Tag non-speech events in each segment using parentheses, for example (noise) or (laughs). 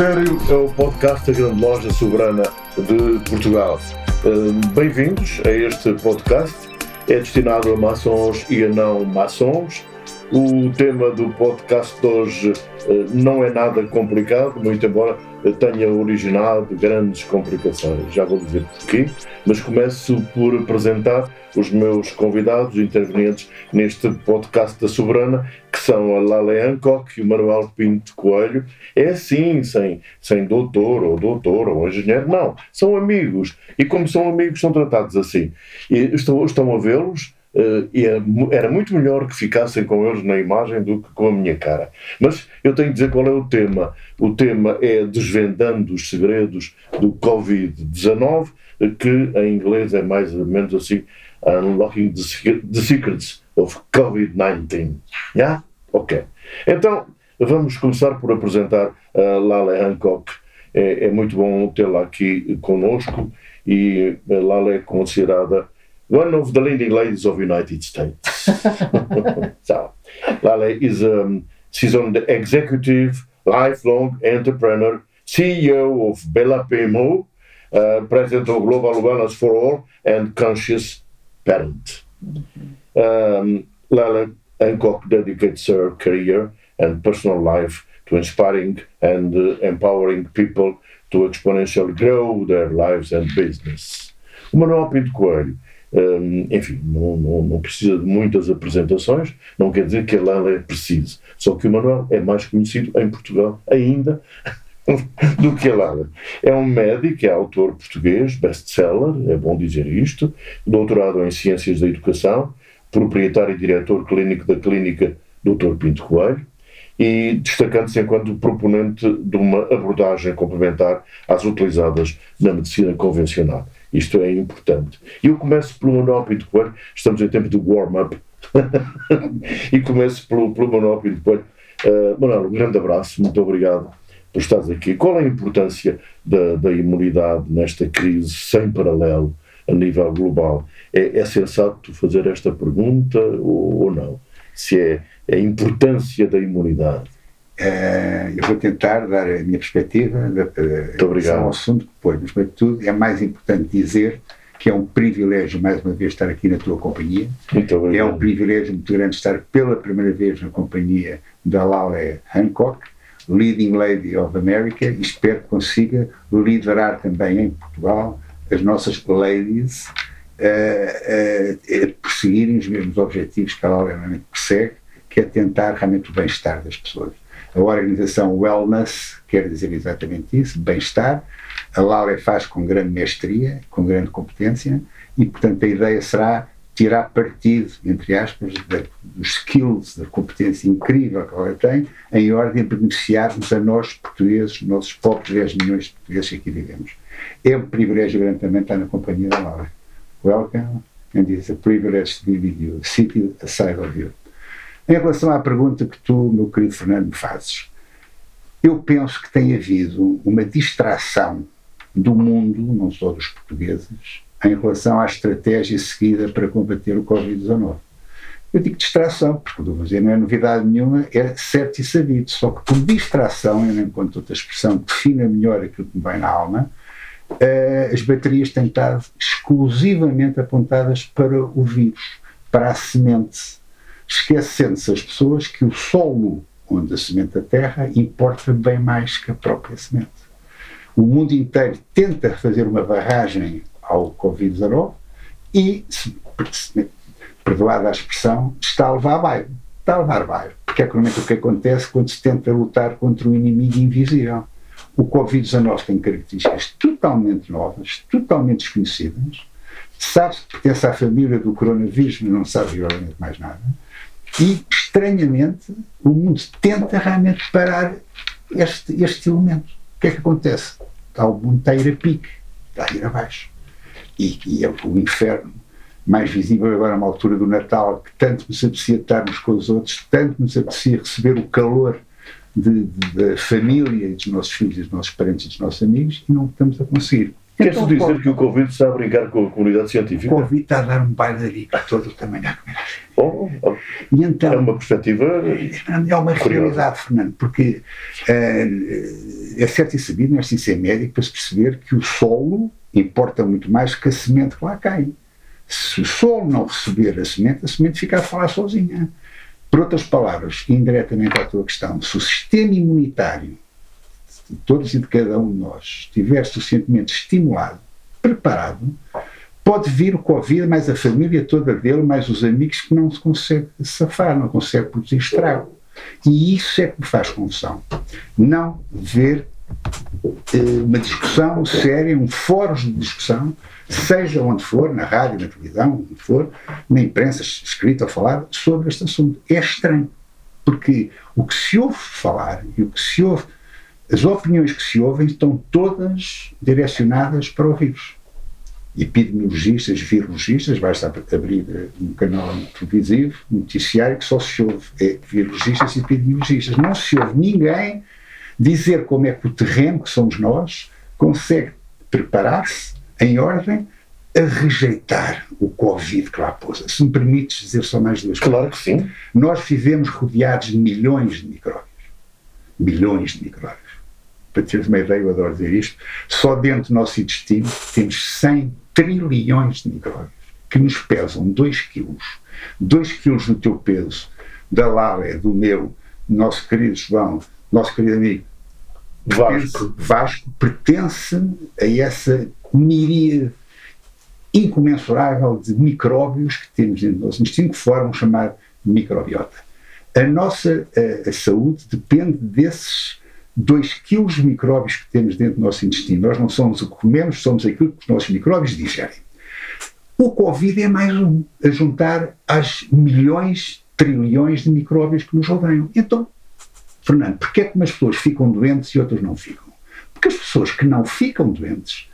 Sério é o podcast da Grande Loja Soberana de Portugal. Hum, Bem-vindos a este podcast. É destinado a maçons e a não maçons. O tema do podcast de hoje eh, não é nada complicado, muito embora tenha originado grandes complicações. Já vou dizer porquê, mas começo por apresentar os meus convidados intervenientes neste podcast da Soberana, que são a Lale Hancock e o Manuel Pinto Coelho. É assim, sem, sem doutor ou doutor ou engenheiro, não. São amigos. E como são amigos, são tratados assim. E estão, a vê-los era muito melhor que ficassem com eles na imagem do que com a minha cara. Mas eu tenho que dizer qual é o tema. O tema é Desvendando os Segredos do Covid-19, que em inglês é mais ou menos assim: Unlocking the Secrets of COVID-19. Yeah? Ok. Então, vamos começar por apresentar a Lale Hancock. É, é muito bom tê-la aqui conosco e a Lale é considerada one of the leading ladies of the United States. (laughs) so, Lale is um, she's on the executive, lifelong entrepreneur, CEO of Bella PMO, uh, president of Global Wellness for All, and conscious parent. Um, Lale Hancock dedicates her career and personal life to inspiring and uh, empowering people to exponentially grow their lives and business. O Manuel Pinto Coelho Enfim, não, não, não, precisa de muitas apresentações, não quer dizer que a Lala é preciso. Só que o Manuel é mais conhecido em Portugal ainda (laughs) do que a Lala. É um médico, é autor português, best-seller, é bom dizer isto, doutorado em Ciências da Educação, proprietário e diretor clínico da clínica Dr. Pinto Coelho, e destacando-se enquanto proponente de uma abordagem complementar às utilizadas na medicina convencional. Isto é importante. Eu começo pelo Manuel Pinto Coelho, estamos em tempo de warm-up, (laughs) e começo pelo, pelo Manuel Pinto Coelho. Uh, Manuel, um grande abraço, muito obrigado por estares aqui. Qual é a importância da, da imunidade nesta crise sem paralelo a nível global? É, é sensato fazer esta pergunta ou, ou não? Se é, é a importância da imunidade. Uh, eu vou tentar dar a minha perspectiva uh, obrigado. ao assunto que põe, mas, tudo, é mais importante dizer que é um privilégio, mais uma vez, estar aqui na tua companhia. Muito obrigado. É um privilégio muito grande estar pela primeira vez na companhia da Lale Hancock, Leading Lady of America, e espero que consiga liderar também em Portugal as nossas ladies uh, a perseguirem os mesmos objetivos que a Lale realmente persegue, que é tentar realmente o bem-estar das pessoas. A organização Wellness quer dizer exatamente isso, bem-estar. A Laura faz com grande mestria, com grande competência, e, portanto, a ideia será tirar partido, entre aspas, dos skills, da competência incrível que ela tem, em ordem a beneficiarmos a nós, portugueses, nossos pobres 10 milhões de portugueses que aqui vivemos. É um privilégio grande também estar na companhia da Laura. Welcome, and it's a privilege to be with you, seated aside of you. Em relação à pergunta que tu, meu querido Fernando, me fazes, eu penso que tem havido uma distração do mundo, não só dos portugueses, em relação à estratégia seguida para combater o Covid-19. Eu digo distração, porque vou dizer, não é novidade nenhuma, é certo e sabido. Só que por distração, eu não encontro outra expressão que defina melhor aquilo que me vem na alma, uh, as baterias têm estado exclusivamente apontadas para o vírus, para a semente esquecendo-se as pessoas que o solo onde a semente da terra importa bem mais que a própria semente. O mundo inteiro tenta fazer uma barragem ao Covid-19 e perdoada a expressão, está a levar bairro. Está a levar bairro. Porque é o que acontece quando se tenta lutar contra um inimigo invisível. O Covid-19 tem características totalmente novas, totalmente desconhecidas. Sabe-se que pertence à família do coronavírus, mas não sabe realmente mais nada. E, estranhamente, o mundo tenta realmente parar este, este elemento. O que é que acontece? Está, o mundo está a ir a pique, está a ir abaixo. E, e é o inferno mais visível agora na altura do Natal, que tanto nos apetecia estarmos com os outros, tanto nos apetecia receber o calor da família e dos nossos filhos, dos nossos parentes e dos nossos amigos, e não estamos a conseguir. Queres então, dizer que o Covid está a brincar com a comunidade científica? O Covid está a dar um bailarico todo o tamanho da comunidade. Oh, oh. E então, é uma perspectiva. É uma realidade, Fernando, porque uh, é certo e sabido, não é sem ser médico, para se perceber que o solo importa muito mais que a semente que lá cai. Se o solo não receber a semente, a semente fica a falar sozinha. Por outras palavras, indiretamente à tua questão, se o sistema imunitário de todos e de cada um de nós estiver suficientemente estimulado, preparado, pode vir o Covid, mais a família toda dele, mais os amigos que não se consegue safar, não consegue produzir estrago. E isso é que me faz confusão. Não ver eh, uma discussão séria, um fórum de discussão, seja onde for, na rádio, na televisão, onde for, na imprensa escrita ou falada, sobre este assunto. É estranho, porque o que se ouve falar e o que se ouve as opiniões que se ouvem estão todas direcionadas para o vírus. Epidemiologistas, virologistas, basta abrir um canal televisivo, noticiário, que só se ouve é, virologistas e epidemiologistas. Não se ouve ninguém dizer como é que o terreno, que somos nós, consegue preparar-se em ordem a rejeitar o Covid que lá pôs. Se me permites dizer só mais duas claro coisas. Claro que sim. Nós vivemos rodeados de milhões de micróbios. Milhões de micróbios para teres uma ideia, eu adoro dizer isto, só dentro do nosso intestino temos 100 trilhões de micróbios que nos pesam 2 quilos. 2 quilos do teu peso, da Lália, do meu, nosso querido João, nosso querido amigo Vasco, Vasco pertence a essa miríade incomensurável de micróbios que temos dentro do nosso intestino, que formam chamar microbiota. A nossa a, a saúde depende desses 2 quilos de micróbios que temos dentro do nosso intestino. Nós não somos o que comemos, somos aquilo que os nossos micróbios digerem. O Covid é mais um, a juntar às milhões, trilhões de micróbios que nos rodeiam. Então, Fernando, porquê é que umas pessoas ficam doentes e outras não ficam? Porque as pessoas que não ficam doentes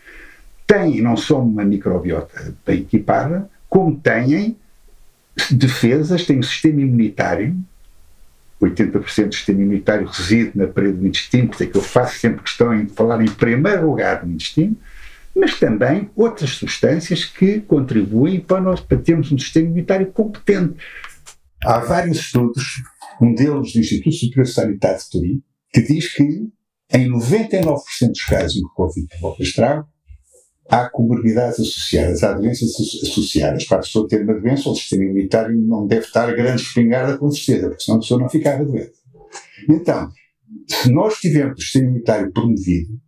têm não só uma microbiota bem equipada, como têm defesas, têm um sistema imunitário 80% do sistema imunitário reside na parede do intestino, por isso é que eu faço sempre questão de falar em primeiro lugar do intestino, mas também outras substâncias que contribuem para nós para termos um sistema imunitário competente. Há vários estudos, um deles do Instituto Superior de Sanidade de Turim, que diz que em 99% dos casos em que o Covid provoca estrago, há comorbidades associadas, há doenças associadas. Para a pessoa ter uma doença, o sistema imunitário não deve estar a grande espingarda, com certeza, porque senão a pessoa não ficava doente. Então, se nós tivermos o sistema imunitário promovido,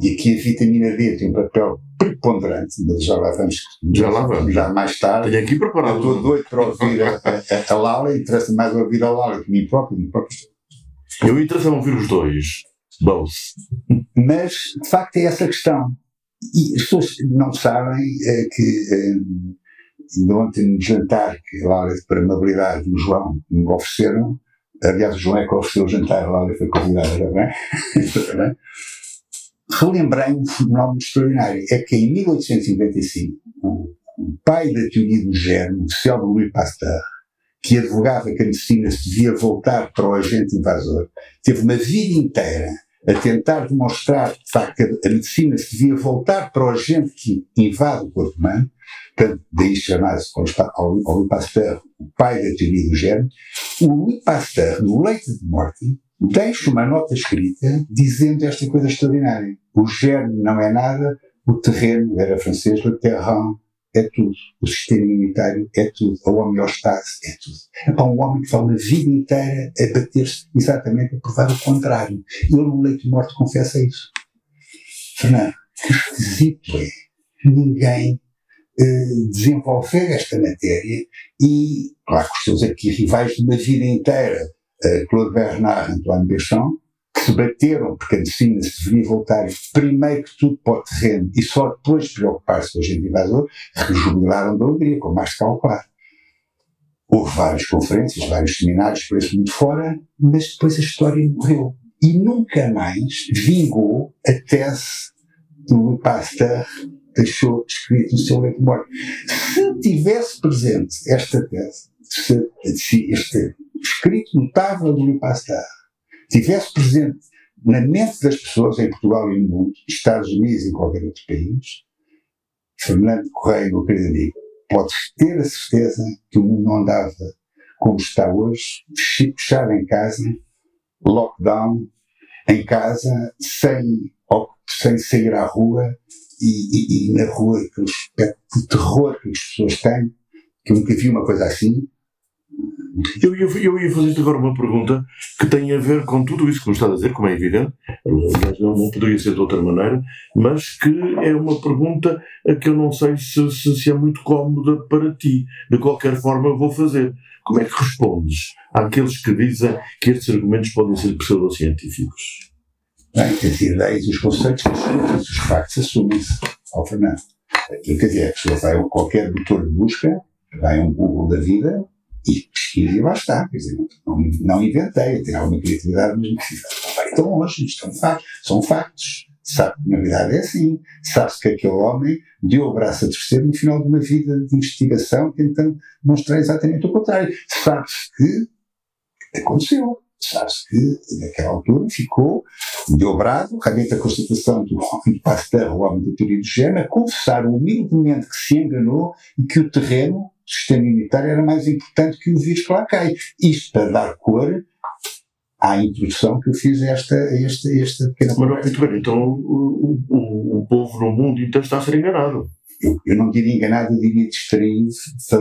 e aqui a vitamina D tem um papel preponderante, mas já lá vamos, já lá vamos. Já mais tarde. Tenho aqui preparado. Estou doido para ouvir a, a, a Lala, interessa mais ouvir a Lala que mim próprio. Mim próprio. Eu interessa ouvir os dois. Both. Mas, de facto, é essa questão. E as pessoas não sabem é, que é, ontem no jantar que a Laura, a amabilidade do João, me ofereceram, aliás, o João é que ofereceu o jantar, a Laura foi convidada (laughs) também, também relembrei um fenómeno extraordinário. É que em 1895, o, o pai da teoria do germe, célebre Louis Pasteur, que advogava que a medicina se devia voltar para o agente invasor, teve uma vida inteira a tentar demonstrar, de facto, que a medicina se devia voltar para o agente que invade o corpo humano, portanto, daí chamar-se ao Louis Pasteur o pai da teoria do germe, o Louis Pasteur, no leito de morte, deixa uma nota escrita dizendo esta coisa extraordinária. O germe não é nada, o terreno, era francês, le terrain é tudo. O sistema imunitário é tudo. A homeostase é tudo. É para um homem que está uma vida inteira a bater-se exatamente a provar o contrário. E ele, no leito de morte, confessa isso. Fernando, que esquisito é ninguém eh, desenvolver esta matéria e, claro que os seus aqui rivais de uma vida inteira, eh, Claude Bernard Antoine Béchamp, se bateram porque a medicina se deveria voltar primeiro que tudo para o terreno e só depois preocupar-se com o agente invasor, rejubilaram da alegria, como mais calcular. Houve várias conferências, vários seminários por esse mundo fora, mas depois a história morreu. E nunca mais vingou a tese do Pasteur deixou escrito no seu leito de morte. Se tivesse presente esta tese, se, este escrito notável do Pasteur tivesse presente na mente das pessoas em Portugal e no mundo, Estados Unidos e em qualquer outro país, Fernando Correia, meu querido amigo, podes ter a certeza que o mundo não andava como está hoje, fechado em casa, lockdown, em casa, sem, sem sair à rua e, e, e na rua de terror que as pessoas têm, que eu nunca vi uma coisa assim, eu ia, eu ia fazer-te agora uma pergunta que tem a ver com tudo isso que me estás a dizer, como é evidente, aliás não, não poderia ser de outra maneira, mas que é uma pergunta a que eu não sei se, se, se é muito cómoda para ti. De qualquer forma, vou fazer. Como é que respondes àqueles que dizem que estes argumentos podem ser pseudocientíficos? Bem, as ideias e os conceitos os factos assumem-se ao Fernando. Aquilo que dizer, a pessoa vai a qualquer motor de busca, vai a um Google da vida e pesquisa lá está. Quer dizer, não, não inventei, tenho alguma criatividade, mas não vai tão longe, isto são factos. São factos. Sabe que na verdade é assim. Sabe-se que aquele homem deu o braço a torcer no final de uma vida de investigação, tentando demonstrar exatamente o contrário. Sabe-se que aconteceu. Sabe-se que, naquela altura, ficou dobrado, realmente a constatação do homem de Pasteur, o homem da teoria do género, a confessar humildemente que se enganou e que o terreno, sistema imunitário, era mais importante que o vírus que lá cai. Isto para dar cor à introdução que eu fiz a esta, esta, esta pequena Mas, muito bem, então o, o, o povo no mundo inteiro está a ser enganado. Eu, eu, não diria enganado, eu diria distraído.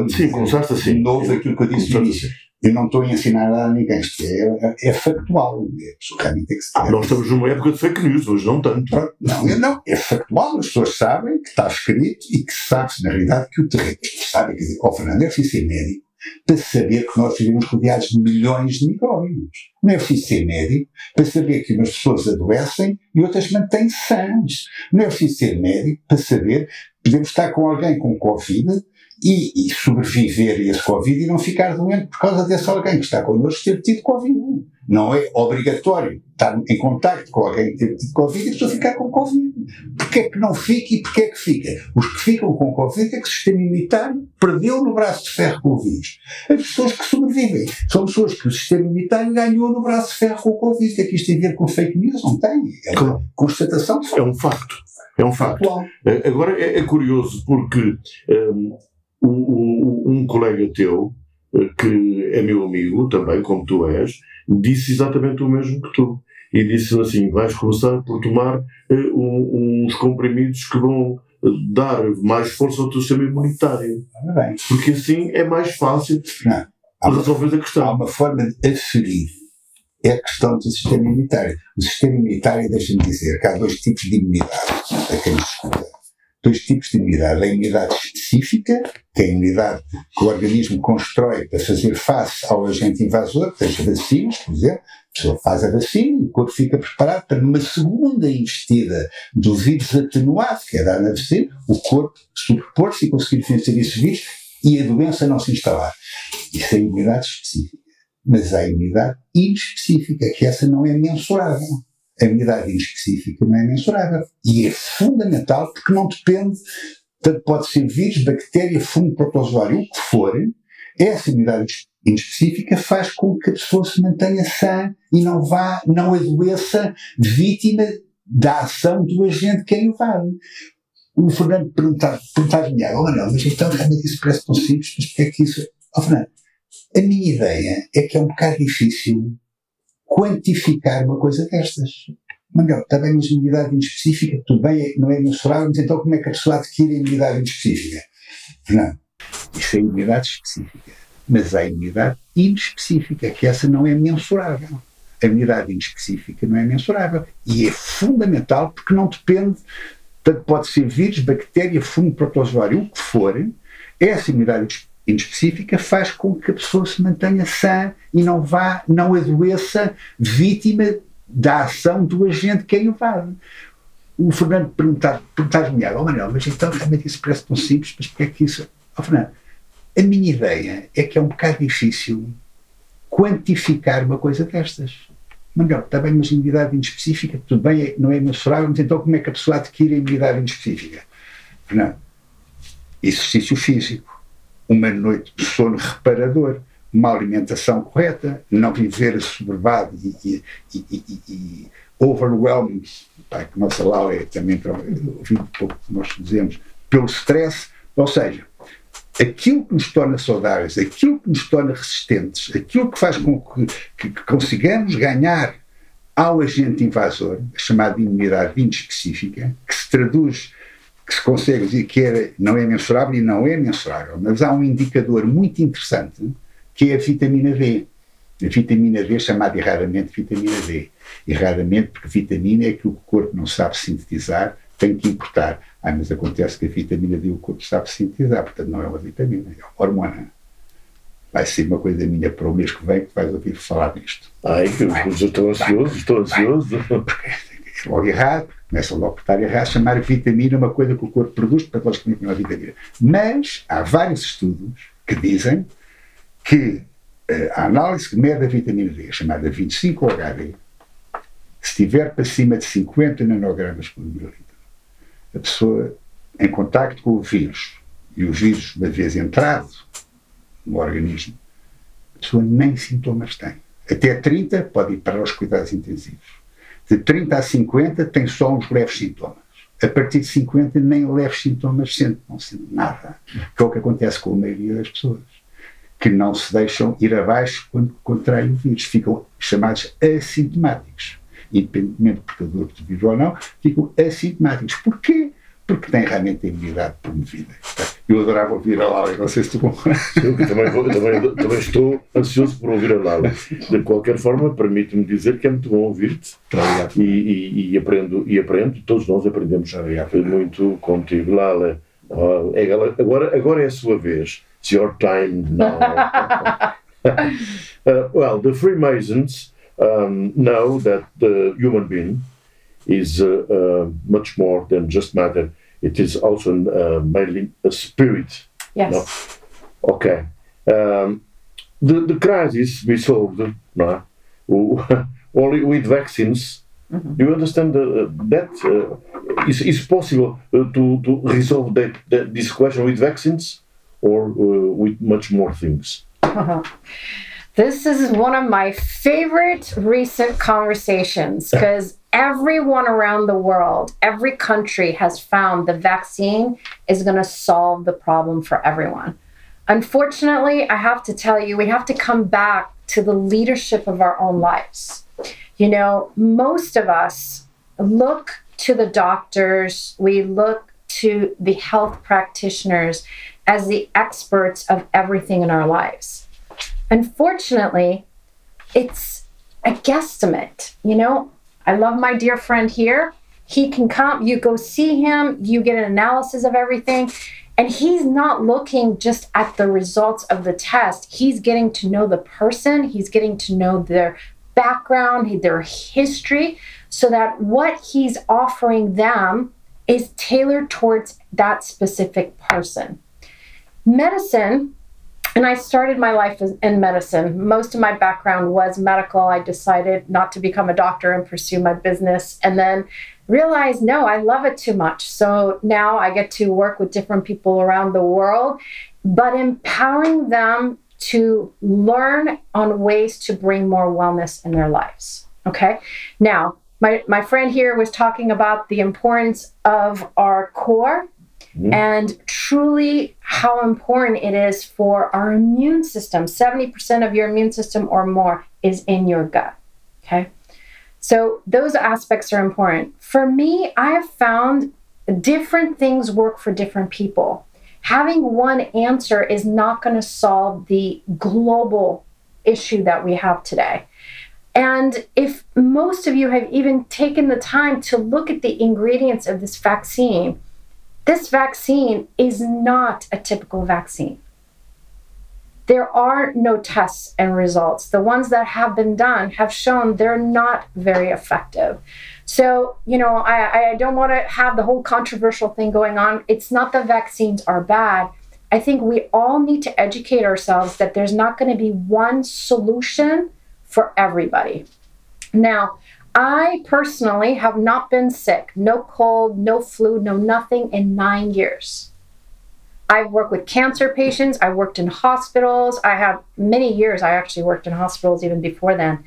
Sim, começaste assim. De novo aquilo que eu disse no início. Eu não estou a ensinar nada a ninguém, isto é, é, é factual. É, realmente tem que ser. Ah, nós estamos numa época de fake news, hoje não tanto. Não, não, é factual, as pessoas sabem que está escrito e que sabe-se, na realidade, que o terreno. Sabe, quer dizer, oh, Fernando, é ser médico para saber que nós vivemos rodeados de milhões de micróbios. Não é preciso ser médico para saber que umas pessoas adoecem e outras mantêm-se sãs. Não é preciso ser médico para saber que podemos estar com alguém com Covid e, e, sobreviver a esse Covid e não ficar doente por causa desse alguém que está connosco ter tido Covid. Não é obrigatório estar em contacto com alguém que ter tido Covid e a pessoa ficar com Covid. Porquê é que não fica e porquê é que fica? Os que ficam com Covid é que o sistema imunitário perdeu no braço de ferro com o vírus. As pessoas que sobrevivem são pessoas que o sistema imunitário ganhou no braço de ferro com o Covid. É que isto tem a ver com fake news? Não tem. É uma constatação. É um facto. É um facto. Agora é, é curioso porque um, um, um, colega teu, eh, que é meu amigo também, como tu és, disse exatamente o mesmo que tu. E disse assim: vais começar por tomar uh, um, uns comprimidos que vão eh, dar mais força ao teu sistema imunitário. Bem. Porque assim é mais fácil Não, resolver a questão. Há uma forma de aferir. É a questão do sistema imunitário. O sistema imunitário, deixa-me dizer, que há dois tipos de imunidade a quem escuta dois tipos de imunidade. A imunidade específica, que é a imunidade que o organismo constrói para fazer face ao agente invasor, seja vacinas, por exemplo, a pessoa faz a vacina e o corpo fica preparado para uma segunda investida do vírus atenuado, que é dar na vacina, o corpo sobrepor-se e conseguir vencer esse vírus e a doença não se instalar. Isso é a imunidade específica. Mas há a imunidade inespecífica, que essa não é mensurável a imunidade específica não é mensurável. E é fundamental porque não depende, tanto pode ser vírus, bactéria, fungo, protozoário, o que for, essa imunidade inespecífica faz com que a pessoa se mantenha sã e não vá, não adoeça vítima da ação do agente que a invade. O Fernando perguntar-me, oh não, mas então realmente isso parece tão simples, mas porque é que isso... Oh Fernando, a minha ideia é que é um bocado difícil quantificar uma coisa destas. Manuel, também mas imunidade inespecífica, tudo bem, não é mensurável, mas então como é que a pessoa adquire a imunidade inespecífica? Não, isso é imunidade específica. Mas há imunidade inespecífica, que essa não é mensurável. A imunidade inespecífica não é mensurável. E é fundamental porque não depende, Portanto, pode ser vírus, bactéria, fungo, protozoário, o que for, essa imunidade inespecífica faz com que a pessoa se mantenha sã e não vá, não adoeça vítima da ação do agente que a invade. O Fernando perguntar, perguntar-me, oh Manuel, mas então realmente isso parece tão simples, mas porque é que isso. Oh Fernando, a minha ideia é que é um bocado difícil quantificar uma coisa destas. Manuel, está bem, mas imunidade inespecífica, tudo bem, não é mensurável, mas então como é que a pessoa adquire a imunidade inespecífica? Fernando, exercício físico, uma noite de sono reparador, uma alimentação correta, não viver assoberbado e, e, e, e overwhelmed, que a nossa Laura é também, ouvi um pouco que nós dizemos, pelo stress, ou seja, aquilo que nos torna saudáveis, aquilo que nos torna resistentes, aquilo que faz com que, que, que consigamos ganhar ao agente invasor, a chamada imunidade inespecífica, que se traduz, que se consegue dizer que era, não é mensurável e não é mensurável, mas há um indicador muito interessante que é a vitamina D. A vitamina D, chamada erradamente vitamina D. Erradamente porque vitamina é que o corpo não sabe sintetizar, tem que importar. Ah, mas acontece que a vitamina D o corpo sabe sintetizar, portanto não é uma vitamina, é uma hormona. Vai ser uma coisa minha para o mês que vem que vais ouvir falar disto. Ai, que vai, estou ansioso, vai, estou ansioso. É logo errado, começa logo por estar errado, chamar vitamina uma coisa que o corpo produz, para nós que não é vitamina. Mas há vários estudos que dizem que eh, a análise que mede a vitamina D, chamada 25-HD, se estiver para cima de 50 nanogramas por mililitro, a pessoa em contacto com o vírus e o vírus, uma vez entrado no organismo, a pessoa nem sintomas tem. Até 30 pode ir para os cuidados intensivos. De 30 a 50 tem só uns leves sintomas. A partir de 50 nem leves sintomas sente, não sente nada. Que é o que acontece com a maioria das pessoas. Que não se deixam ir abaixo quando contraem o vírus. Ficam chamados assintomáticos independentemente de portador de vírus ou não, ficam assintomáticos. Porquê? Porque têm realmente a imunidade promovida. Eu adorava ouvir a Laura, não sei se tu concordas. Eu também, também, também, estou ansioso por ouvir a Laura. De qualquer forma, permite-me dizer que é muito bom ouvir-te e, e, e, aprendo, e aprendo, todos nós aprendemos muito contigo. Lala, uh, é, agora, agora é a sua vez. It's your time now. (laughs) uh, well, the Freemasons um, know that the human being is uh, uh, much more than just matter. It is also uh, mainly a spirit. Yes. No? Okay. Um, the, the crisis we solved no? (laughs) only with vaccines. Mm-hmm. Do you understand uh, that uh, is is possible uh, to to resolve that, that, this question with vaccines or with much more things? Uh-huh. (laughs) This is one of my favorite recent conversations because everyone around the world, every country has found the vaccine is going to solve the problem for everyone. Unfortunately, I have to tell you, we have to come back to the leadership of our own lives. You know, most of us look to the doctors, we look to the health practitioners as the experts of everything in our lives. Unfortunately, it's a guesstimate. You know, I love my dear friend here. He can come, you go see him, you get an analysis of everything. And he's not looking just at the results of the test. He's getting to know the person, he's getting to know their background, their history, so that what he's offering them is tailored towards that specific person. Medicine and I started my life in medicine. Most of my background was medical. I decided not to become a doctor and pursue my business, and then realized no, I love it too much. So now I get to work with different people around the world, but empowering them to learn on ways to bring more wellness in their lives. Okay. Now, my, my friend here was talking about the importance of our core mm-hmm. and truly how important it is for our immune system. 70% of your immune system or more is in your gut. Okay. So those aspects are important. For me, I have found different things work for different people. Having one answer is not going to solve the global issue that we have today. And if most of you have even taken the time to look at the ingredients of this vaccine, this vaccine is not a typical vaccine. There are no tests and results. The ones that have been done have shown they're not very effective. So, you know, I, I don't want to have the whole controversial thing going on. It's not the vaccines are bad. I think we all need to educate ourselves that there's not going to be one solution for everybody. Now, I personally have not been sick, no cold, no flu, no nothing in nine years. I've worked with cancer patients, I worked in hospitals, I have many years, I actually worked in hospitals even before then.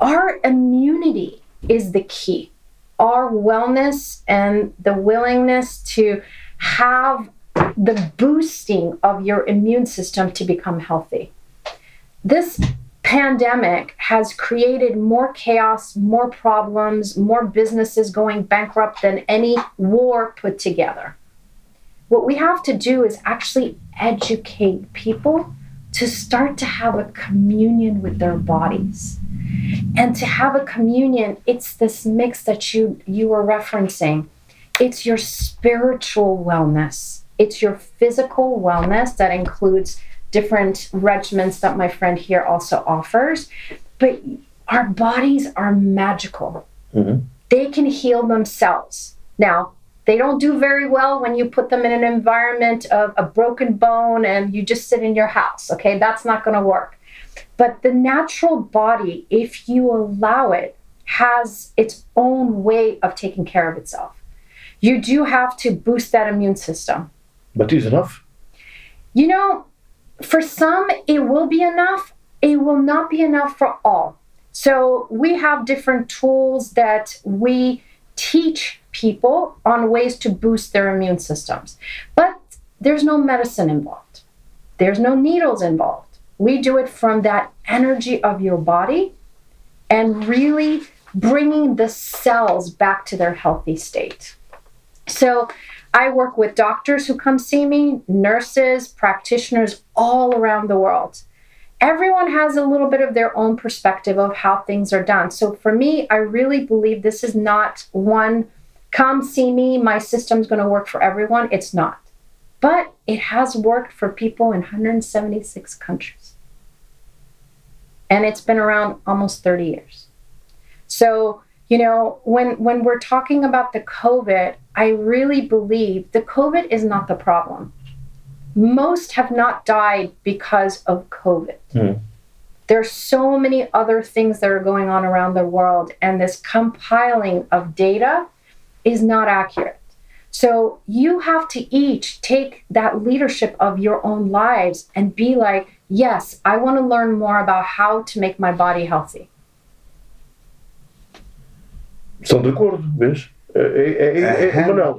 Our immunity is the key. Our wellness and the willingness to have the boosting of your immune system to become healthy. This pandemic has created more chaos, more problems, more businesses going bankrupt than any war put together. What we have to do is actually educate people to start to have a communion with their bodies. And to have a communion, it's this mix that you you were referencing. It's your spiritual wellness. It's your physical wellness that includes different regimens that my friend here also offers. But our bodies are magical. Mm-hmm. They can heal themselves. Now, they don't do very well when you put them in an environment of a broken bone and you just sit in your house. Okay, that's not going to work. But the natural body, if you allow it, has its own way of taking care of itself. You do have to boost that immune system. But is enough? You know, for some, it will be enough. It will not be enough for all. So we have different tools that we teach people on ways to boost their immune systems. But there's no medicine involved, there's no needles involved. We do it from that energy of your body and really bringing the cells back to their healthy state. So I work with doctors who come see me, nurses, practitioners all around the world. Everyone has a little bit of their own perspective of how things are done. So for me, I really believe this is not one come see me, my system's going to work for everyone. It's not. But it has worked for people in 176 countries. And it's been around almost 30 years. So you know when when we're talking about the covid i really believe the covid is not the problem. Most have not died because of covid. Mm. there's so many other things that are going on around the world and this compiling of data is not accurate. So you have to each take that leadership of your own lives and be like yes i want to learn more about how to make my body healthy Estão de acordo, vês? É, é, é, é, Manuel,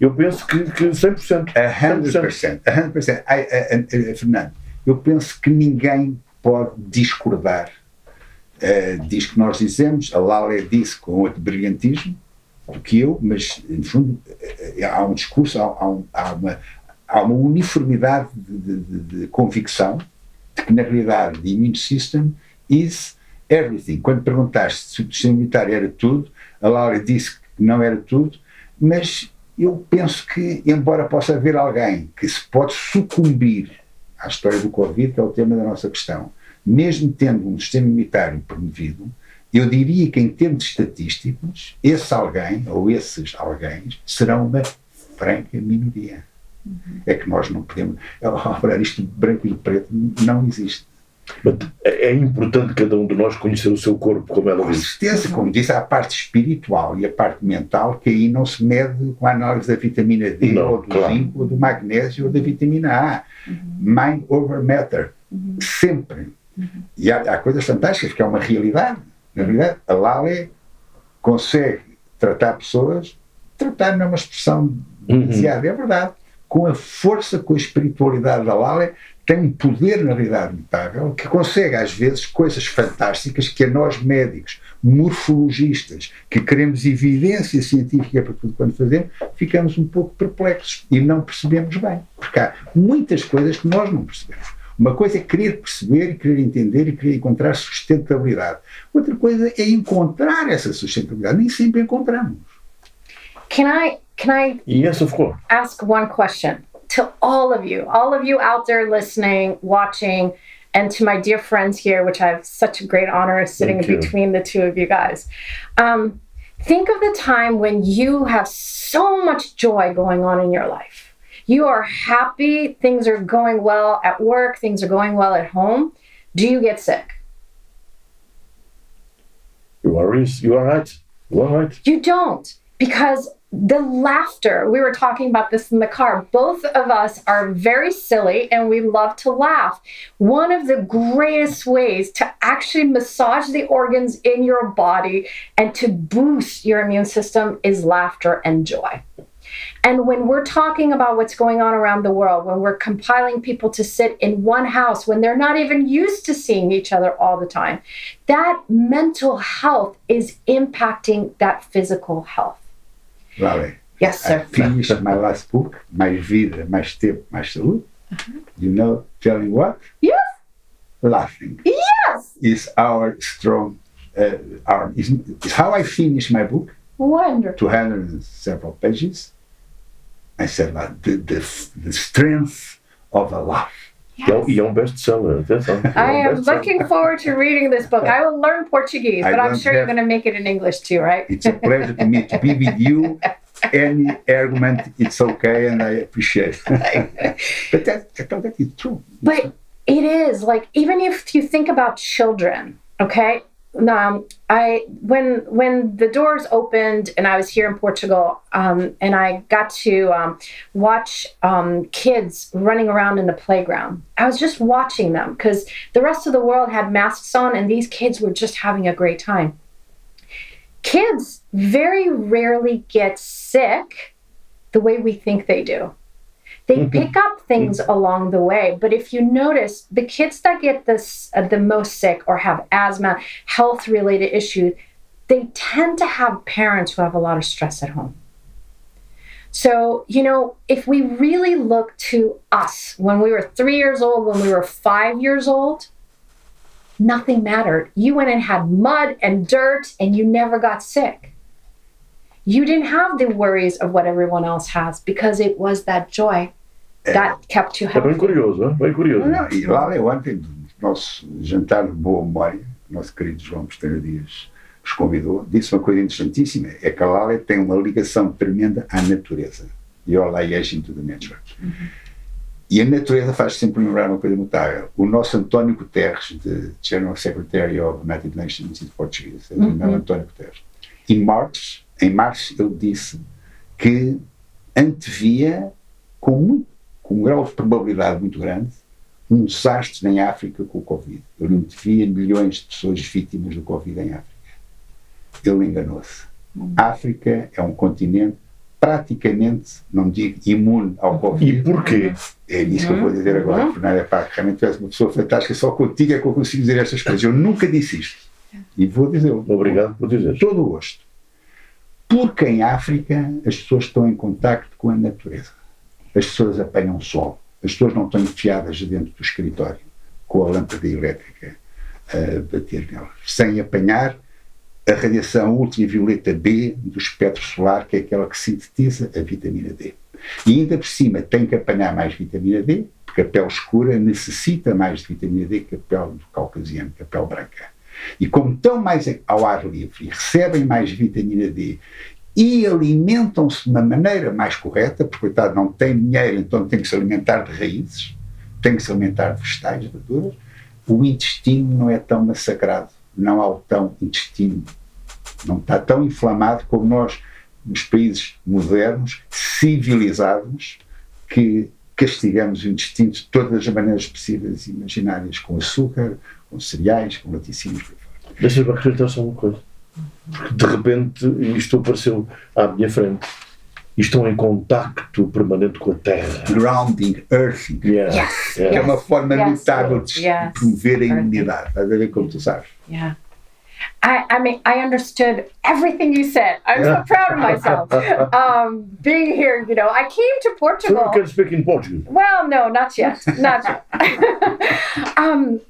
eu penso que, que 100%. 100%. 100%. 100%. I, uh, uh, Fernando, eu penso que ninguém pode discordar uh, diz que nós dizemos, a Lália disse com outro brilhantismo do que eu, mas, no fundo, uh, há um discurso, há, há, um, há, uma, há uma uniformidade de, de, de, convicção de que, na realidade, the immune system is everything. Quando perguntaste se o sistema imunitário era tudo, a Laura disse que não era tudo, mas eu penso que, embora possa haver alguém que se pode sucumbir à história do Covid, que é o tema da nossa questão, mesmo tendo um sistema imunitário promovido, eu diria que, em termos estatísticos, esse alguém, ou esses alguém, serão uma franca minoria. Uhum. É que nós não podemos. Olha, isto branco e preto não existe. É, é importante cada um de nós conhecer o seu corpo, como ela Com disse. certeza, como disse, há a parte espiritual e a parte mental que aí não se mede com a análise da vitamina D, não, ou do claro. zinco, ou do magnésio, ou da vitamina A. Uhum. Mind over matter. Uhum. Sempre. Uhum. E há, há, coisas fantásticas, que é uma realidade. Na realidade, a Lale consegue tratar pessoas, tratar não é uma expressão demasiada, uhum. é verdade. Com a força, com a espiritualidade da Lale, tem um poder na realidade notável que consegue às vezes coisas fantásticas que a nós médicos, morfologistas, que queremos evidência científica para tudo quanto fazemos, ficamos um pouco perplexos e não percebemos bem, porque há muitas coisas que nós não percebemos. Uma coisa é querer perceber, querer entender e querer encontrar sustentabilidade. Outra coisa é encontrar essa sustentabilidade. Nem sempre encontramos. Can I can I Yes, of course. ask one question to all of you, all of you out there listening, watching, and to my dear friends here, which I have such a great honor of sitting between the two of you guys. Um, think of the time when you have so much joy going on in your life. You are happy, things are going well at work, things are going well at home. Do you get sick? You are, you are right. You are right. You don't, because the laughter, we were talking about this in the car. Both of us are very silly and we love to laugh. One of the greatest ways to actually massage the organs in your body and to boost your immune system is laughter and joy. And when we're talking about what's going on around the world, when we're compiling people to sit in one house, when they're not even used to seeing each other all the time, that mental health is impacting that physical health. Vale. Yes, I sir. finished my last book, Mais Vida, Mais Tempo, Mais Saúde. You know, telling what? Yes. Laughing Yes. is our strong uh, arm. Is, is how I finish my book, Wonderful. 200 and several pages. I said, like, the, the, the strength of a laugh. É, é um best-seller, atenção. É I am best-seller. looking forward to reading this book. I will learn Portuguese, I but I'm don't sure you're going to make it in English too, right? It's a pleasure to me to be with you. (laughs) Any argument, it's okay, and I appreciate. It. (laughs) but that, that, that is true. But it is like even if you think about children, okay? Um, I when when the doors opened and I was here in Portugal, um, and I got to um, watch um, kids running around in the playground. I was just watching them because the rest of the world had masks on, and these kids were just having a great time. Kids very rarely get sick the way we think they do. They pick up things along the way, but if you notice, the kids that get this uh, the most sick or have asthma, health related issues, they tend to have parents who have a lot of stress at home. So, you know, if we really look to us when we were three years old, when we were five years old, nothing mattered. You went and had mud and dirt and you never got sick. You didn't have the worries of what everyone else has because it was that joy that kept you É bem curioso, hein? bem curioso. Não, e lá eu ontem, do nosso jantar de boa memória, o nosso querido João Mosteiro Dias nos convidou, disse uma coisa interessantíssima, é que a Lália tem uma ligação tremenda à natureza. Your liaison to the nature. E a natureza faz sempre lembrar uma coisa notável. O nosso António Guterres, de General Secretary of United Nations in Portuguese, é o irmão António Guterres, em março, em março ele disse que antevia com, muito, com um grau de probabilidade muito grande um desastre em África com o Covid. Ele antevia milhões de pessoas vítimas do Covid em África. Ele enganou-se. África é um continente praticamente, não digo imune ao Covid. E porquê? É isso que eu vou dizer agora, Fernando. É pá, realmente tu és uma pessoa fantástica, só contigo é que eu consigo dizer estas coisas. Eu nunca disse isto. E vou dizê-lo. Obrigado por dizer. Todo o gosto. Porque em África as pessoas estão em contacto com a natureza. As pessoas apanham sol. As pessoas não estão enfiadas dentro do escritório com a lâmpada elétrica a bater nelas. Sem apanhar a radiação ultravioleta B do espectro solar, que é aquela que sintetiza a vitamina D. E ainda por cima tem que apanhar mais vitamina D, porque a pele escura necessita mais de vitamina D que a pele do caucasiano, que a pele branca. E como estão mais ao ar livre e recebem mais vitamina D e alimentam-se de uma maneira mais correta, porque coitado não tem dinheiro, então tem que se alimentar de raízes, tem que se alimentar de vegetais, de verduras, o intestino não é tão massacrado, não há o tão intestino, não está tão inflamado como nós, nos países modernos, civilizados, que castigamos o intestino de todas as maneiras possíveis e imaginárias, com açúcar, com cereais, com laticínios. Deixa-me acreditar só uma coisa. Porque de repente isto apareceu à minha frente. E estão em contacto permanente com a Terra. Grounding, earthing, Yeah. Yes, Yeah. que é uma forma Yes. notável de Yes. promover a imunidade. Estás a ver como tu sabes? Yeah. I, I mean, I understood everything you said. I'm so proud of myself. Um, being here, you know, I came to So Portugal. you can speak in Portuguese. Well, no, not yet. Not yet. (laughs) um,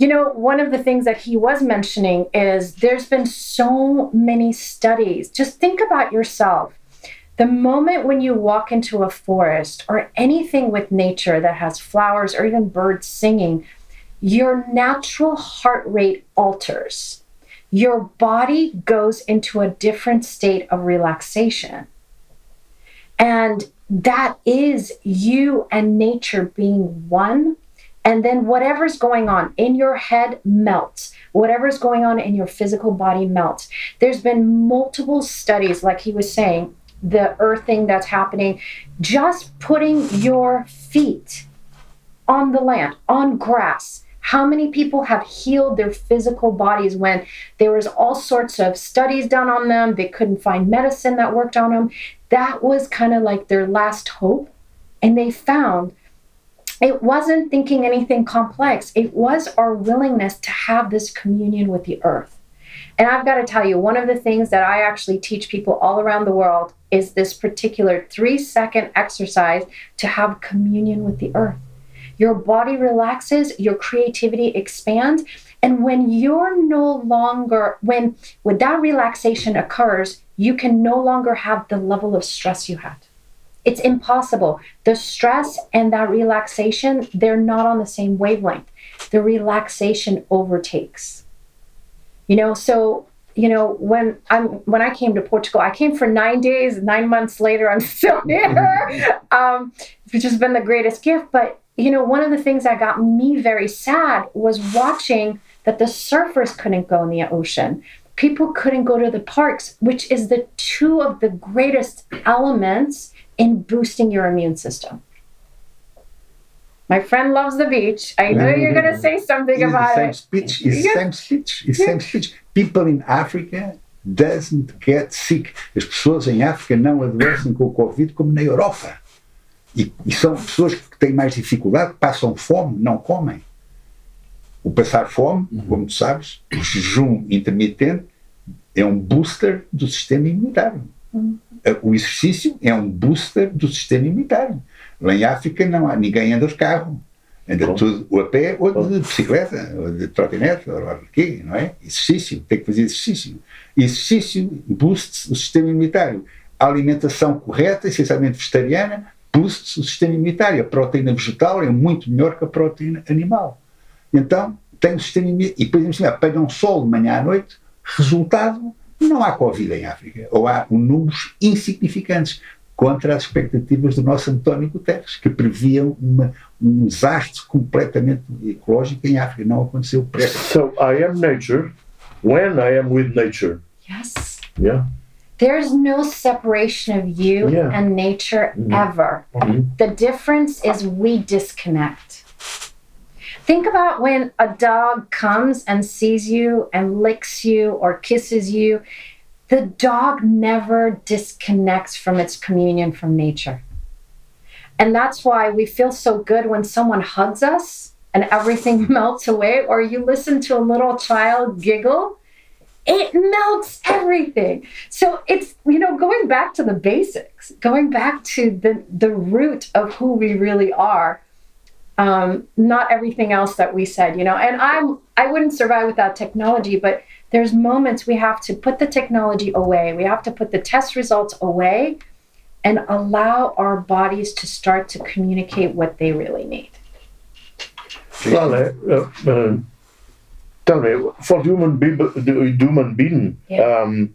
you know, one of the things that he was mentioning is there's been so many studies. Just think about yourself. The moment when you walk into a forest or anything with nature that has flowers or even birds singing, your natural heart rate alters. Your body goes into a different state of relaxation. And that is you and nature being one. And then whatever's going on in your head melts. Whatever's going on in your physical body melts. There's been multiple studies, like he was saying, the earthing that's happening, just putting your feet on the land, on grass. How many people have healed their physical bodies when there was all sorts of studies done on them? They couldn't find medicine that worked on them. That was kind of like their last hope. And they found it wasn't thinking anything complex, it was our willingness to have this communion with the earth. And I've got to tell you, one of the things that I actually teach people all around the world is this particular three second exercise to have communion with the earth. Your body relaxes, your creativity expands. And when you're no longer, when, when that relaxation occurs, you can no longer have the level of stress you had. It's impossible. The stress and that relaxation, they're not on the same wavelength. The relaxation overtakes. You know, so you know when i'm when i came to portugal i came for nine days nine months later i'm (laughs) still here (laughs) um, which has been the greatest gift but you know one of the things that got me very sad was watching that the surfers couldn't go in the ocean people couldn't go to the parks which is the two of the greatest elements in boosting your immune system my friend loves the beach i know you're going to say something It's the about same it speech. It's the Yeah. same speech. It's the same speech. People in Africa doesn't get sick. As pessoas em África não adoecem com o Covid como na Europa. E, e são pessoas que têm mais dificuldade, passam fome, não comem. O passar fome, como tu sabes, o jejum intermitente é um booster do sistema imunitário. Eh, O exercício é um booster do sistema imunitário. Lá em África não há, ninguém anda de carro. Anda Bom. tudo ou a pé ou de bicicleta, ou de trotinete, ou o quê, não é? Exercício, tem que fazer exercício. Exercício boosts o sistema imunitário. A alimentação correta, essencialmente vegetariana, boosts o sistema imunitário. A proteína vegetal é muito melhor que a proteína animal. Então, tem o sistema imunitário. E depois, assim, apanham sol de manhã à noite, resultado, não há Covid em África, ou há um números insignificantes contra as expectativas do nosso António Guterres, que previam uma, um desastre completamente ecológico em África. Não aconteceu prestes. So I am nature when I am with nature. yes Yeah. There's no separation of you Yeah. and nature Mhm. ever. Mhm. The difference is we disconnect. Think about when a dog comes and sees you and licks you or kisses you. The dog never disconnects from its communion from nature. And that's why we feel so good when someone hugs us and everything (laughs) melts away, or you listen to a little child giggle it melts everything. So it's you know going back to the basics, going back to the the root of who we really are. Um, not everything else that we said, you know. And I'm I wouldn't survive without technology, but there's moments we have to put the technology away. We have to put the test results away and allow our bodies to start to communicate what they really need. Well, uh, uh, tell me, for human, be- human being, Yeah. um,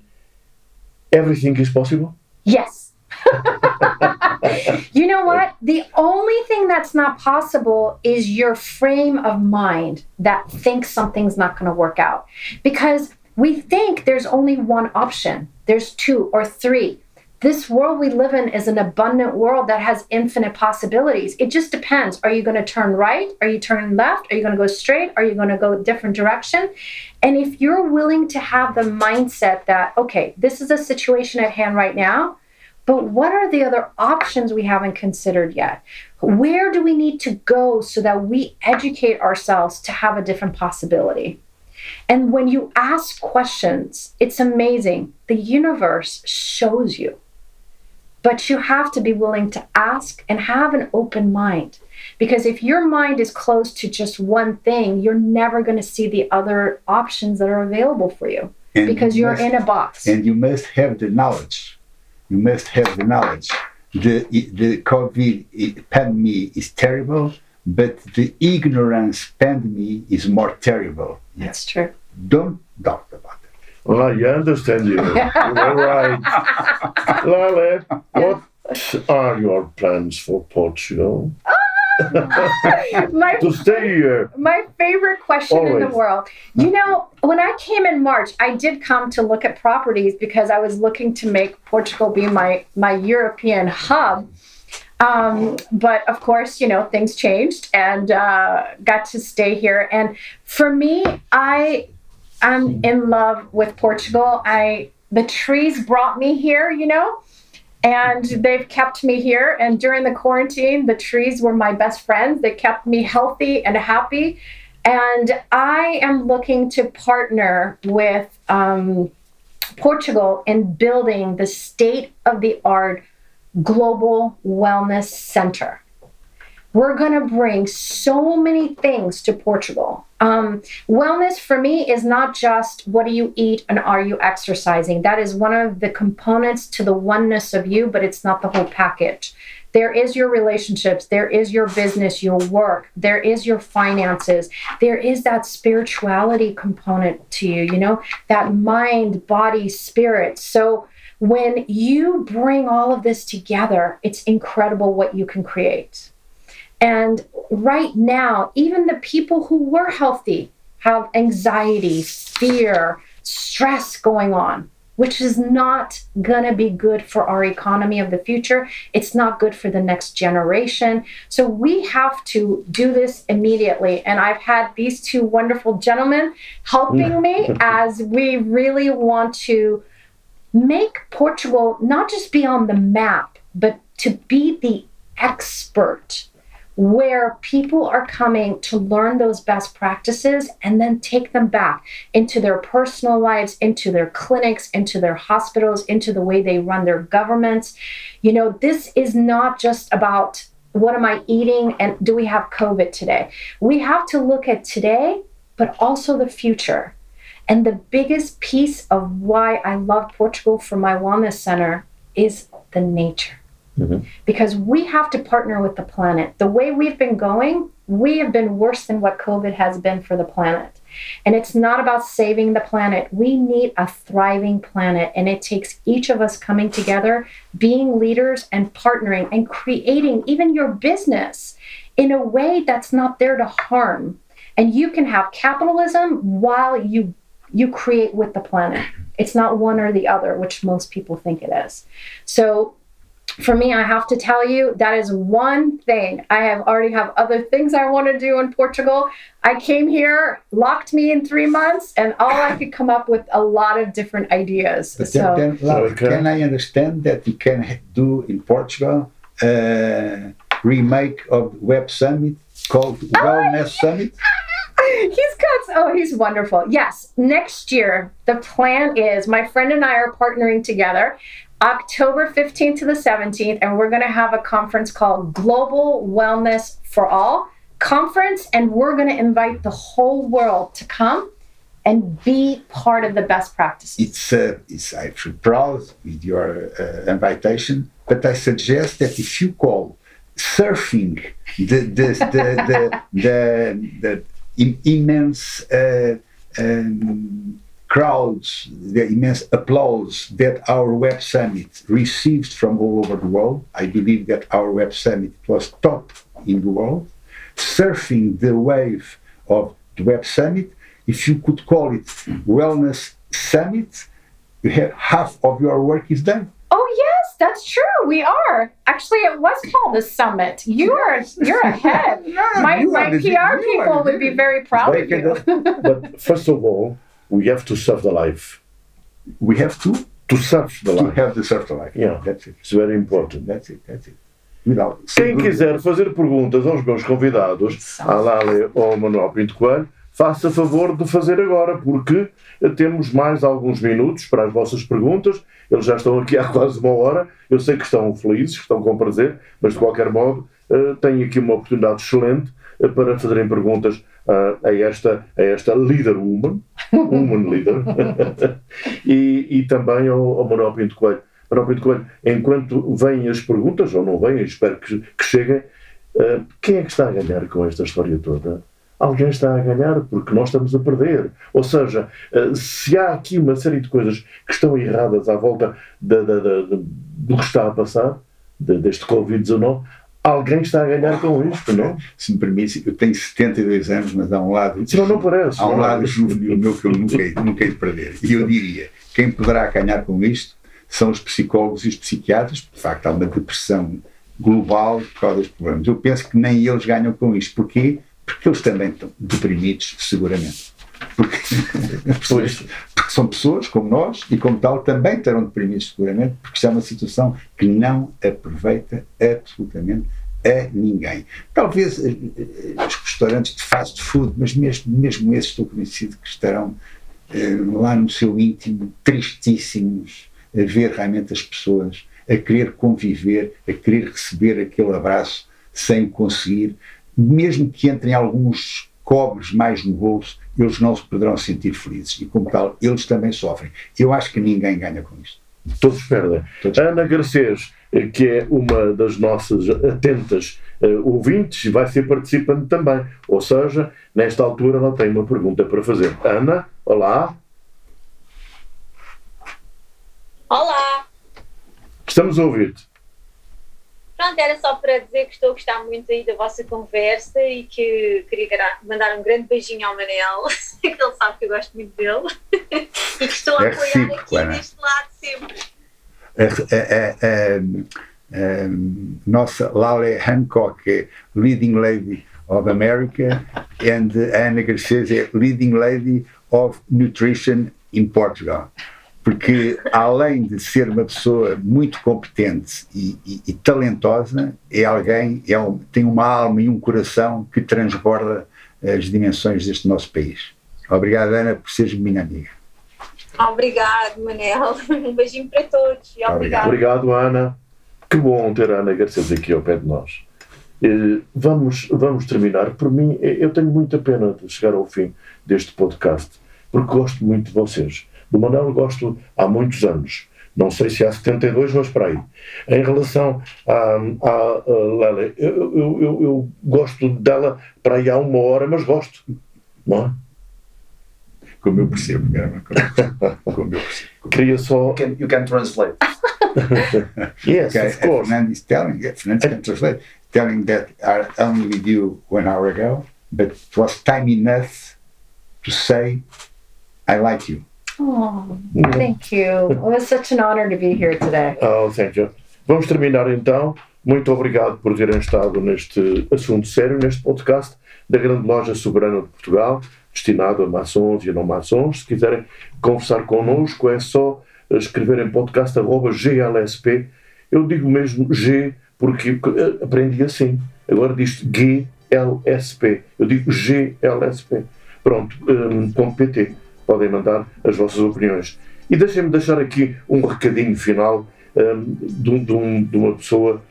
everything is possible. Yes. (laughs) you know what? The only thing that's not possible is your frame of mind that thinks something's not going to work out. Because we think there's only one option, there's two or three. This world we live in is an abundant world that has infinite possibilities. It just depends. Are you going to turn right? Are you turning left? Are you going to go straight? Are you going to go a different direction? And if you're willing to have the mindset that, okay, this is a situation at hand right now, but what are the other options we haven't considered yet? Where do we need to go so that we educate ourselves to have a different possibility? And when you ask questions, it's amazing. The universe shows you. But you have to be willing to ask and have an open mind. Because if your mind is closed to just one thing, you're never going to see the other options that are available for you And because you you're must- in a box. and you must have the knowledge. You must have the knowledge. The the COVID pandemic is terrible, but the ignorance pandemic is more terrible. That's true. Don't doubt about it. Well, I understand you. (laughs) You're right. Lale, what are your plans for Portugal? (laughs) My To stay here. My favorite question in the world. You know, when I came in March, I did come to look at properties because I was looking to make Portugal be my my European hub. Um, but of course, you know, things changed and uh, got to stay here. And for me, I I'm in love with Portugal. I the trees brought me here, you know and they've kept me here. And during the quarantine, the trees were my best friends. They kept me healthy and happy. And I am looking to partner with um, Portugal in building the state of the art global wellness center. We're going to bring so many things to Portugal. Um, wellness for me is not just what do you eat and are you exercising. That is one of the components to the oneness of you, but it's not the whole package. There is your relationships, there is your business, your work, there is your finances, there is that spirituality component to you, you know, that mind, body, spirit. So when you bring all of this together, it's incredible what you can create. And right now, even the people who were healthy have anxiety, fear, stress going on, which is not going to be good for our economy of the future. It's not good for the next generation. So we have to do this immediately. And I've had these two wonderful gentlemen helping mm. me as we really want to make Portugal not just be on the map, but to be the expert where people are coming to learn those best practices and then take them back into their personal lives, into their clinics, into their hospitals, into the way they run their governments. You know, this is not just about what am I eating and do we have COVID today? We have to look at today, but also the future. And the biggest piece of why I love Portugal for my wellness center is the nature Mm-hmm. because we have to partner with the planet. The way we've been going, we have been worse than what COVID has been for the planet. And it's not about saving the planet. We need a thriving planet. And it takes each of us coming together, being leaders, and partnering and creating even your business in a way that's not there to harm. And you can have capitalism while you you create with the planet. It's not one or the other, which most people think it is. So for me, I have to tell you that is one thing. I have already have other things I want to do in Portugal. I came here, locked me in three months, and all I could come up with a lot of different ideas. But so then, then Laura, Okay. can I understand that you can do in Portugal uh, remake of Web Summit called Wellness Summit? (laughs) he's got oh he's wonderful yes next year the plan is my friend and i are partnering together october 15th to the 17th and we're going to have a conference called global wellness for all. Conference and we're going to invite the whole world to come and be part of the best practices. It's, uh, it's I feel proud with your uh, invitation, but I suggest that if you call surfing the the the the, the, the im- immense uh, um, crowds, the immense applause that our web summit received from all over the world, I believe that our web summit was top in the world. Surfing the wave of the web summit, if you could call it wellness summit, you have half of your work is done. oh yes that's true we are. Actually it was called the summit. You are you're ahead. (laughs) My, you my pr people would be very proud of you. But first of all, we have to serve the life. We have to To serve the to life. have the circle life. Yeah. That's it. It's very important. That's it. That's it. Without Quem quiser fazer perguntas aos meus convidados, a Lale ou ao Manuel Pinto Coelho, faça favor de fazer agora, porque temos mais alguns minutos para as vossas perguntas. Eles já estão aqui há quase uma hora. Eu sei que estão felizes, que estão com prazer, mas de qualquer modo, uh, tenho aqui uma oportunidade excelente uh, para fazerem perguntas a, esta, a esta leader woman, (laughs) woman leader, (laughs) e, e também ao, ao Manuel Pinto Coelho. Manuel Pinto Coelho, enquanto vêm as perguntas, ou não vêm, espero que, que cheguem, quem é que está a ganhar com esta história toda? alguém está a ganhar porque nós estamos a perder. Ou seja, eh, se há aqui uma série de coisas que estão erradas à volta do que está a passar, deste Covid-19, alguém está a ganhar com isto, não? Se me permite, eu tenho 72 anos, mas há um lado. Se não, não parece. Há um lado juvenil meu que eu nunca, nunca hei de perder. E eu diria: quem poderá ganhar com isto são os psicólogos e os psiquiatras, porque de facto há uma depressão global por causa dos problemas. Eu penso que nem eles ganham com isto. Porquê? Porque eles também estão deprimidos, seguramente. Porque, (laughs) porque, são pessoas como nós e, como tal, também estarão deprimidos, seguramente, porque é uma situação que não aproveita absolutamente a ninguém. Talvez eh, eh, os restaurantes de fast food, mas mesmo, mesmo esses estou convencido que estarão eh, lá no seu íntimo tristíssimos a ver realmente as pessoas a querer conviver, a querer receber aquele abraço sem conseguir, mesmo que entrem alguns cobres mais no bolso, eles não se poderão sentir felizes e, como tal, eles também sofrem. Eu acho que ninguém ganha com isto. Todos perdem. Todos Ana Garcês, que é uma das nossas atentas uh, ouvintes, vai ser participante também. Ou seja, nesta altura ela tem uma pergunta para fazer. Ana, olá. Olá. Estamos a ouvir-te. Pronto, era só para dizer que estou a gostar muito aí da vossa conversa e que queria mandar um grande beijinho ao Manel, (laughs) que ele sabe que eu gosto muito dele (laughs) e que estou a é apoiar aqui Ana. deste lado sempre. A, a, a, a, nossa Lale Hancock, Leading Lady of America, and Ana Garcês é Leading Lady of Nutrition in Portugal porque além de ser uma pessoa muito competente e, e, e talentosa, é alguém, é um, tem uma alma e um coração que transborda as dimensões deste nosso país. Obrigado, Ana, por seres minha amiga. Obrigado, Manel. Um beijinho para todos. Obrigado. Obrigado, Ana. Que bom ter a Ana Garcês aqui ao pé de nós. Eh, vamos, vamos terminar. Por mim, eu tenho muita pena de chegar ao fim deste podcast, porque gosto muito de vocês do Manuel gosto há muitos anos. Não sei se há 72, mas para aí. Em relação à, à, Lele, eu, eu, eu, eu, gosto dela para aí há uma hora, mas gosto. Não é? Como eu percebo, como eu percebo. (laughs) Queria só. You can, you can translate. (laughs) yes, okay, of course. Fernando is telling, Fernando can translate, telling that I only with you one hour ago, but it was time enough to say, I like you. Oh, thank you. It was such an honor to be here today. Oh, thank you. Vamos terminar então. Muito obrigado por terem estado neste assunto sério, neste podcast da Grande Loja Soberana de Portugal, destinado a maçons e a não maçons. Se quiserem conversar connosco, é só escrever em. Eu digo mesmo G porque aprendi assim. Agora diz GLSP. Eu digo GLSP. Pronto, um, ponto PT podem mandar as vossas opiniões. E deixem-me deixar aqui um recadinho final um, de, um, de, uma pessoa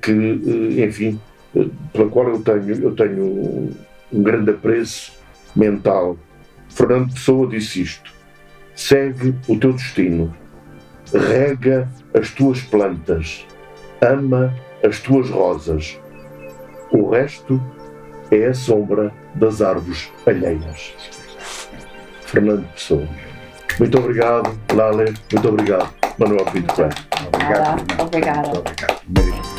que, eh, enfim, eh, pela qual eu tenho, eu tenho um grande apreço mental. Fernando Pessoa disse isto: segue o teu destino, rega as tuas plantas, ama as tuas rosas. O resto é a sombra das árvores alheias. Fernando Pessoa. Muito obrigado, Lale. Muito obrigado, Manuel Pinto Coelho. Obrigado. Obrigada. Muito obrigado.